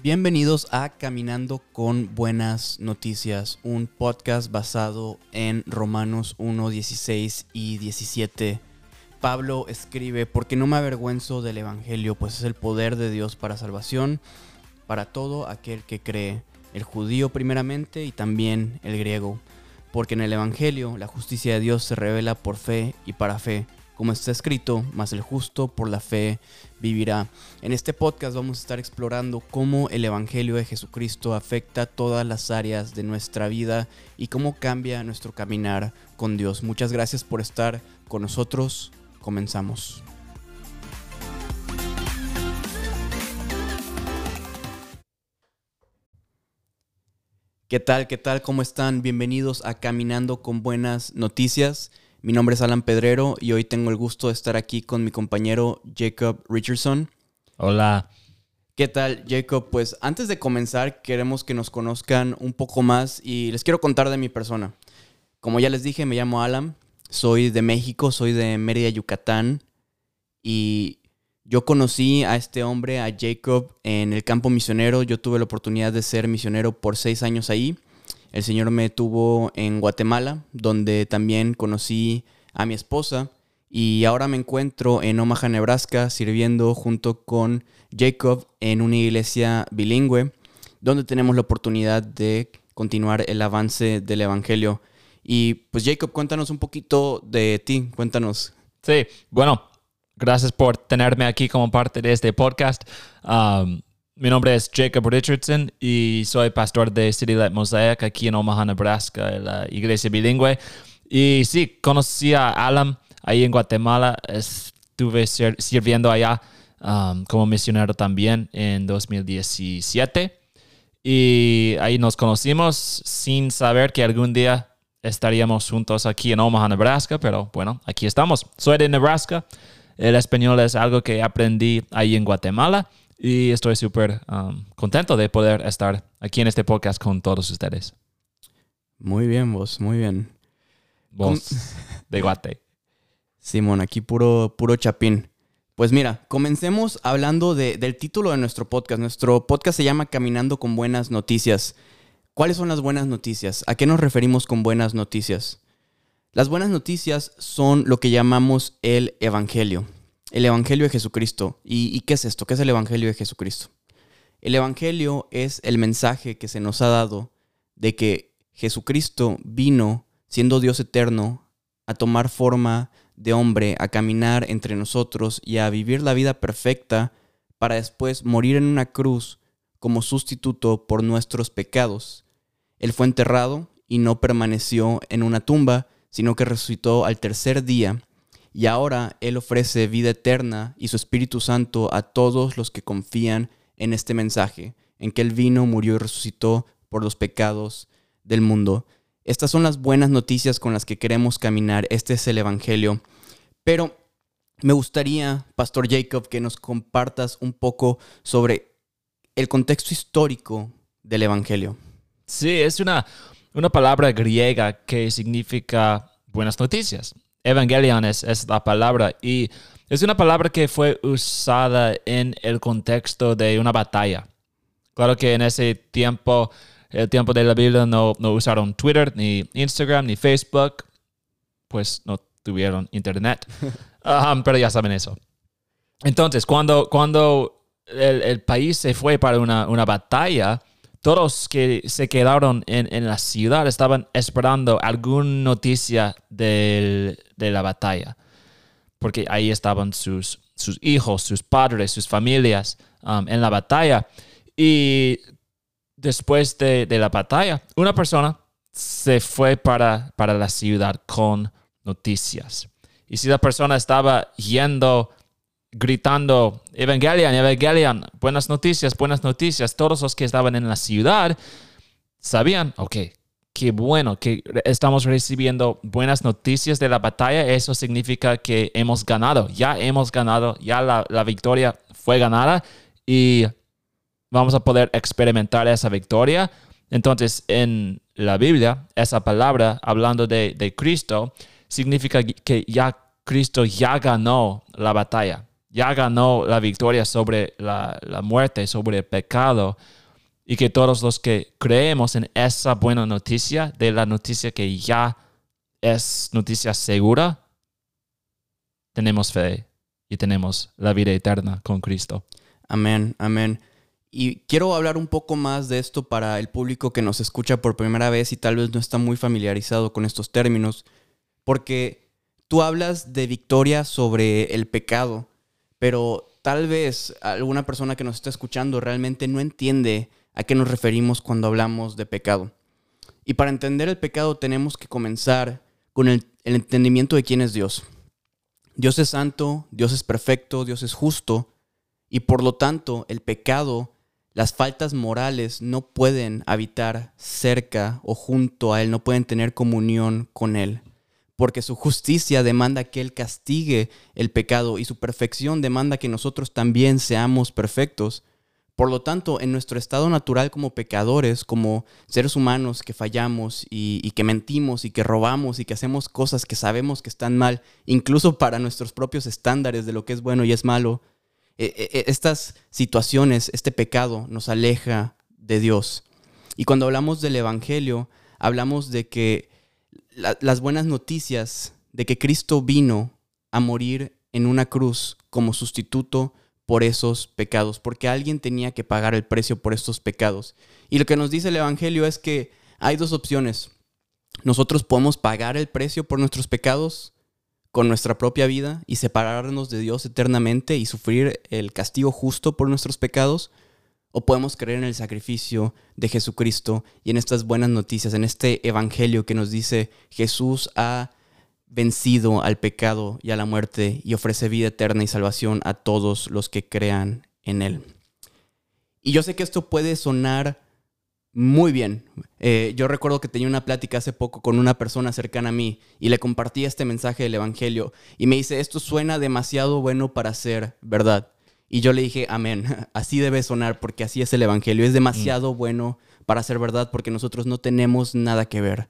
Bienvenidos a Caminando con Buenas Noticias, un podcast basado en Romanos 1, 16 y 17. Pablo escribe, porque no me avergüenzo del Evangelio, pues es el poder de Dios para salvación, para todo aquel que cree, el judío primeramente y también el griego, porque en el Evangelio la justicia de Dios se revela por fe y para fe como está escrito, más el justo por la fe vivirá. En este podcast vamos a estar explorando cómo el Evangelio de Jesucristo afecta todas las áreas de nuestra vida y cómo cambia nuestro caminar con Dios. Muchas gracias por estar con nosotros. Comenzamos. ¿Qué tal? ¿Qué tal? ¿Cómo están? Bienvenidos a Caminando con Buenas Noticias. Mi nombre es Alan Pedrero y hoy tengo el gusto de estar aquí con mi compañero Jacob Richardson. Hola. ¿Qué tal, Jacob? Pues antes de comenzar, queremos que nos conozcan un poco más y les quiero contar de mi persona. Como ya les dije, me llamo Alan, soy de México, soy de Mérida, Yucatán y yo conocí a este hombre, a Jacob, en el campo misionero. Yo tuve la oportunidad de ser misionero por seis años ahí. El Señor me tuvo en Guatemala, donde también conocí a mi esposa. Y ahora me encuentro en Omaha, Nebraska, sirviendo junto con Jacob en una iglesia bilingüe, donde tenemos la oportunidad de continuar el avance del Evangelio. Y pues Jacob, cuéntanos un poquito de ti, cuéntanos. Sí, bueno, gracias por tenerme aquí como parte de este podcast. Um, mi nombre es Jacob Richardson y soy pastor de City Light Mosaic aquí en Omaha, Nebraska, la iglesia bilingüe. Y sí, conocí a Alan ahí en Guatemala. Estuve sirviendo allá um, como misionero también en 2017. Y ahí nos conocimos sin saber que algún día estaríamos juntos aquí en Omaha, Nebraska. Pero bueno, aquí estamos. Soy de Nebraska. El español es algo que aprendí ahí en Guatemala y estoy súper um, contento de poder estar aquí en este podcast con todos ustedes. Muy bien, vos, muy bien. Vos de Guate. Simón, aquí puro, puro chapín. Pues mira, comencemos hablando del título de nuestro podcast. Nuestro podcast se llama Caminando con Buenas Noticias. ¿Cuáles son las buenas noticias? ¿A qué nos referimos con buenas noticias? Las buenas noticias son lo que llamamos el Evangelio el Evangelio de Jesucristo. ¿Y, qué es esto? ¿Qué es el Evangelio de Jesucristo? El Evangelio es el mensaje que se nos ha dado de que Jesucristo vino, siendo Dios eterno, a tomar forma de hombre, a caminar entre nosotros y a vivir la vida perfecta para después morir en una cruz como sustituto por nuestros pecados. Él fue enterrado y no permaneció en una tumba, sino que resucitó al tercer día y ahora Él ofrece vida eterna y su Espíritu Santo a todos los que confían en este mensaje, en que Él vino, murió y resucitó por los pecados del mundo. Estas son las buenas noticias con las que queremos caminar. Este es el Evangelio. Pero me gustaría, Pastor Jacob, que nos compartas un poco sobre el contexto histórico del Evangelio. Sí, es una, una palabra griega que significa buenas noticias. Evangelion es, la palabra y es una palabra que fue usada en el contexto de una batalla. Claro que en ese tiempo, el tiempo de la Biblia, no, no usaron Twitter, ni Instagram, ni Facebook, pues no tuvieron internet. Um, pero ya saben eso. Entonces, cuando, cuando el, país se fue para una, una batalla, todos que se quedaron en, la ciudad estaban esperando alguna noticia de la batalla, porque ahí estaban sus, sus hijos, sus padres, sus familias um, en la batalla. Y después de, la batalla, una persona se fue para, para la ciudad con noticias. Y si la persona estaba yendo gritando, Evangelion, Evangelion, buenas noticias, buenas noticias. Todos los que estaban en la ciudad sabían, ok, qué bueno que estamos recibiendo buenas noticias de la batalla. Eso significa que hemos ganado, ya hemos ganado, ya la, victoria fue ganada y vamos a poder experimentar esa victoria. Entonces, en la Biblia, esa palabra, hablando de, de Cristo, significa que ya Cristo ya ganó la batalla ya ganó la victoria sobre la, la muerte, sobre el pecado, y que todos los que creemos en esa buena noticia, de la noticia que ya es noticia segura, tenemos fe y tenemos la vida eterna con Cristo. Amén, amén. Y quiero hablar un poco más de esto para el público que nos escucha por primera vez y tal vez no está muy familiarizado con estos términos, porque tú hablas de victoria sobre el pecado, pero tal vez alguna persona que nos está escuchando realmente no entiende a qué nos referimos cuando hablamos de pecado. Y para entender el pecado tenemos que comenzar con el, entendimiento de quién es Dios. Dios es santo, Dios es perfecto, Dios es justo, y por lo tanto el pecado, las faltas morales no pueden habitar cerca o junto a Él, no pueden tener comunión con Él, porque su justicia demanda que Él castigue el pecado y su perfección demanda que nosotros también seamos perfectos. Por lo tanto, en nuestro estado natural como pecadores, como seres humanos que fallamos y, que mentimos y que robamos y que hacemos cosas que sabemos que están mal, incluso para nuestros propios estándares de lo que es bueno y es malo, e, e, e, estas situaciones, este pecado nos aleja de Dios. Y cuando hablamos del Evangelio, hablamos de que las buenas noticias de que Cristo vino a morir en una cruz como sustituto por esos pecados, porque alguien tenía que pagar el precio por estos pecados. Y lo que nos dice el Evangelio es que hay dos opciones. Nosotros podemos pagar el precio por nuestros pecados con nuestra propia vida y separarnos de Dios eternamente y sufrir el castigo justo por nuestros pecados, o podemos creer en el sacrificio de Jesucristo y en estas buenas noticias, en este Evangelio que nos dice Jesús ha vencido al pecado y a la muerte y ofrece vida eterna y salvación a todos los que crean en Él. Y yo sé que esto puede sonar muy bien. Eh, yo recuerdo que tenía una plática hace poco con una persona cercana a mí y le compartí este mensaje del Evangelio y me dice, esto suena demasiado bueno para ser verdad. Y yo le dije, amén, así debe sonar porque así es el Evangelio, es demasiado mm. bueno para ser verdad porque nosotros no tenemos nada que ver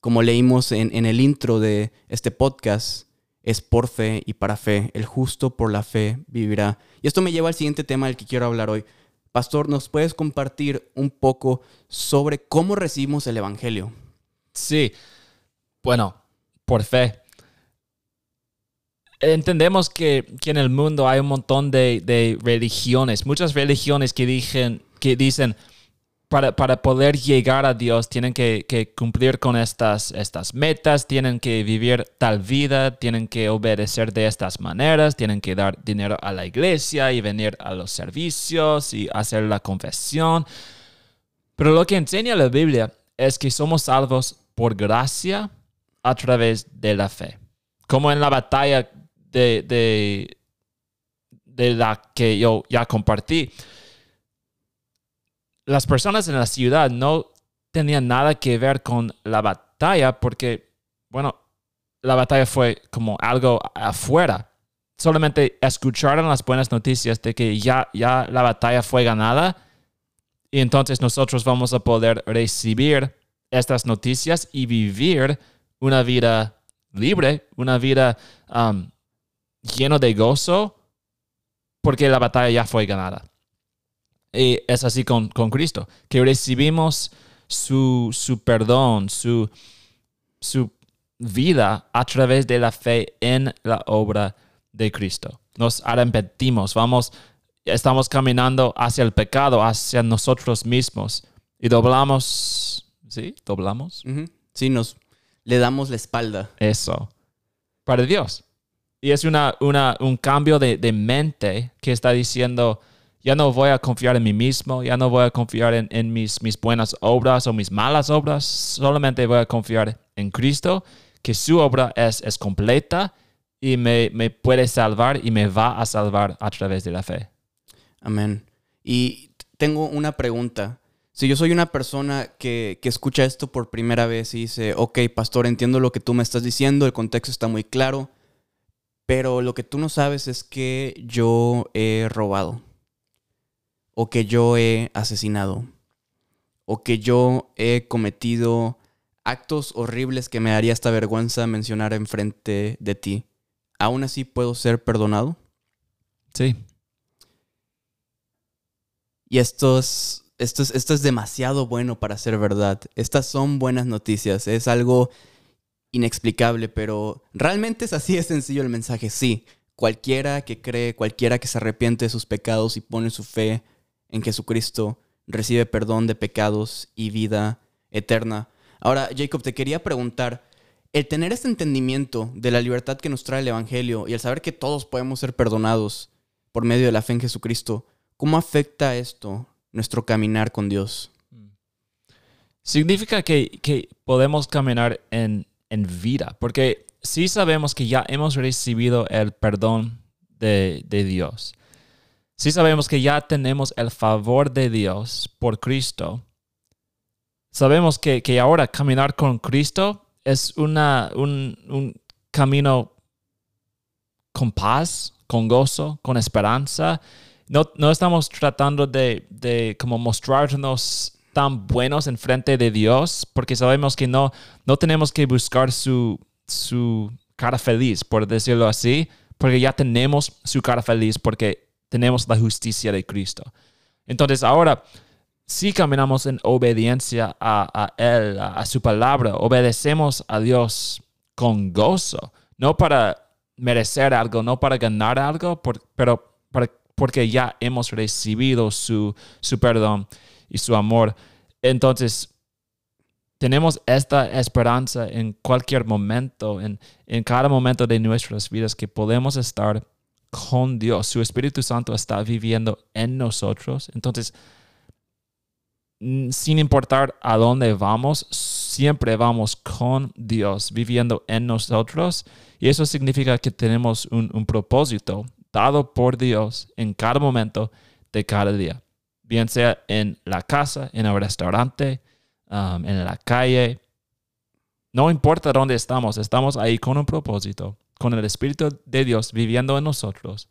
como leímos en, el intro de este podcast, es por fe y para fe. El justo por la fe vivirá. Y esto me lleva al siguiente tema del que quiero hablar hoy. Pastor, ¿nos puedes compartir un poco sobre cómo recibimos el Evangelio? Sí, bueno, por fe. Entendemos que, en el mundo hay un montón de, de religiones, muchas religiones que, dicen, que dicen, para, para, poder llegar a Dios tienen que, que, cumplir con estas, estas metas, tienen que vivir tal vida, tienen que obedecer de estas maneras, tienen que dar dinero a la iglesia y venir a los servicios y hacer la confesión. Pero lo que enseña la Biblia es que somos salvos por gracia a través de la fe. Como en la batalla de, de, de la que yo ya compartí las personas en la ciudad no tenían nada que ver con la batalla porque, bueno, la batalla fue como algo afuera. Solamente escucharon las buenas noticias de que ya, ya la batalla fue ganada y entonces nosotros vamos a poder recibir estas noticias y vivir una vida libre, una vida um, llena de gozo, porque la batalla ya fue ganada. Y es así con, Cristo, que recibimos su, su perdón, su, su vida a través de la fe en la obra de Cristo. Nos arrepentimos, vamos, estamos caminando hacia el pecado, hacia nosotros mismos y doblamos, ¿sí? Doblamos. Sí, nos le damos la espalda. Eso, para Dios. Y es una, una, un cambio de, de mente que está diciendo, ya no voy a confiar en mí mismo, ya no voy a confiar en, mis, mis buenas obras o mis malas obras, solamente voy a confiar en Cristo, que su obra es, es completa y me, puede salvar y me va a salvar a través de la fe. Amén. Y tengo una pregunta. Si yo soy una persona que, que, escucha esto por primera vez y dice, ok, pastor, entiendo lo que tú me estás diciendo, el contexto está muy claro, pero lo que tú no sabes es que yo he robado o que yo he asesinado, o que yo he cometido actos horribles que me daría esta vergüenza mencionar enfrente de ti, ¿aún así puedo ser perdonado? Sí. Y esto es, esto, es, esto es demasiado bueno para ser verdad. Estas son buenas noticias. Es algo inexplicable, pero realmente es así de sencillo el mensaje. Sí, cualquiera que cree, cualquiera que se arrepiente de sus pecados y pone su fe en Jesucristo, recibe perdón de pecados y vida eterna. Ahora, Jacob, te quería preguntar, el tener este entendimiento de la libertad que nos trae el Evangelio y el saber que todos podemos ser perdonados por medio de la fe en Jesucristo, ¿cómo afecta esto nuestro caminar con Dios? Significa que, podemos caminar en, en, vida, porque si sabemos que ya hemos recibido el perdón de, de Dios. Si sabemos que ya tenemos el favor de Dios por Cristo. Sabemos que, que ahora caminar con Cristo es una, un, un camino con paz, con gozo, con esperanza. No, no estamos tratando de, de, como mostrarnos tan buenos en frente de Dios, porque sabemos que no, no tenemos que buscar su, su cara feliz, por decirlo así, porque ya tenemos su cara feliz, porque tenemos la justicia de Cristo. Entonces ahora si caminamos en obediencia a, Él, a, su palabra, obedecemos a Dios con gozo, no para merecer algo, no para ganar algo, pero porque ya hemos recibido su, su perdón y su amor. Entonces, tenemos esta esperanza en cualquier momento, en, en cada momento de nuestras vidas, que podemos estar con Dios. Su Espíritu Santo está viviendo en nosotros. Entonces, sin importar a dónde vamos, siempre vamos con Dios viviendo en nosotros. Y eso significa que tenemos un, propósito dado por Dios en cada momento de cada día. Bien sea en la casa, en el restaurante, um, en la calle. No importa dónde estamos, estamos ahí con un propósito, con el Espíritu de Dios viviendo en nosotros.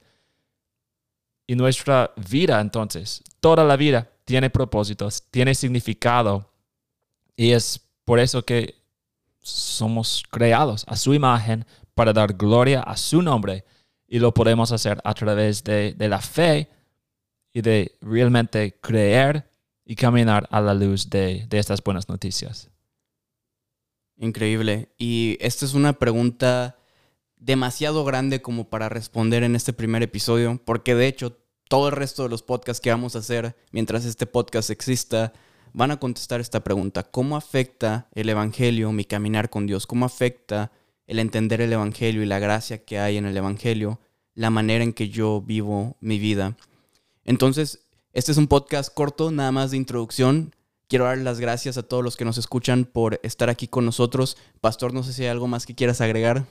Y nuestra vida entonces, toda la vida, tiene propósitos, tiene significado. Y es por eso que somos creados a su imagen para dar gloria a su nombre. Y lo podemos hacer a través de, la fe y de realmente creer y caminar a la luz de, de estas buenas noticias. Increíble. Y esta es una pregunta demasiado grande como para responder en este primer episodio, porque de hecho todo el resto de los podcasts que vamos a hacer mientras este podcast exista van a contestar esta pregunta. ¿Cómo afecta el Evangelio mi caminar con Dios? ¿Cómo afecta el entender el Evangelio y la gracia que hay en el Evangelio la manera en que yo vivo mi vida? Entonces, este es un podcast corto, nada más de introducción. Quiero dar las gracias a todos los que nos escuchan por estar aquí con nosotros. Pastor, no sé si hay algo más que quieras agregar.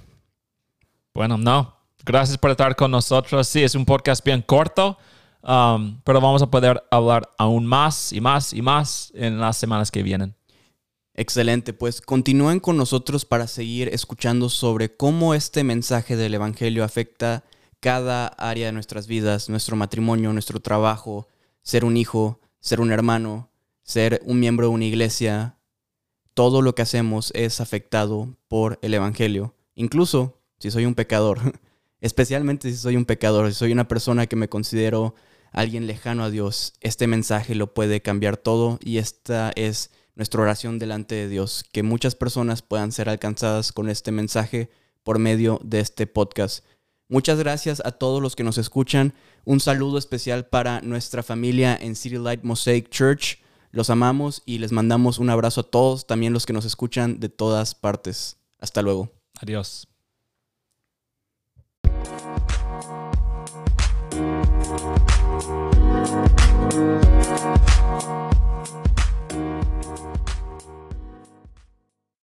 Bueno, no, Gracias por estar con nosotros. Sí, es un podcast bien corto, um, pero vamos a poder hablar aún más y más y más en las semanas que vienen. Excelente, pues continúen con nosotros para seguir escuchando sobre cómo este mensaje del Evangelio afecta cada área de nuestras vidas, nuestro matrimonio, nuestro trabajo, ser un hijo, ser un hermano, ser un miembro de una iglesia. Todo lo que hacemos es afectado por el Evangelio, incluso si soy un pecador. especialmente si soy un pecador, si soy una persona que me considero alguien lejano a Dios, este mensaje lo puede cambiar todo y esta es nuestra oración delante de Dios, que muchas personas puedan ser alcanzadas con este mensaje por medio de este podcast. Muchas gracias a todos los que nos escuchan. Un saludo especial para nuestra familia en City Light Mosaic Church. Los amamos y les mandamos un abrazo a todos, también los que nos escuchan de todas partes. Hasta luego. Adiós.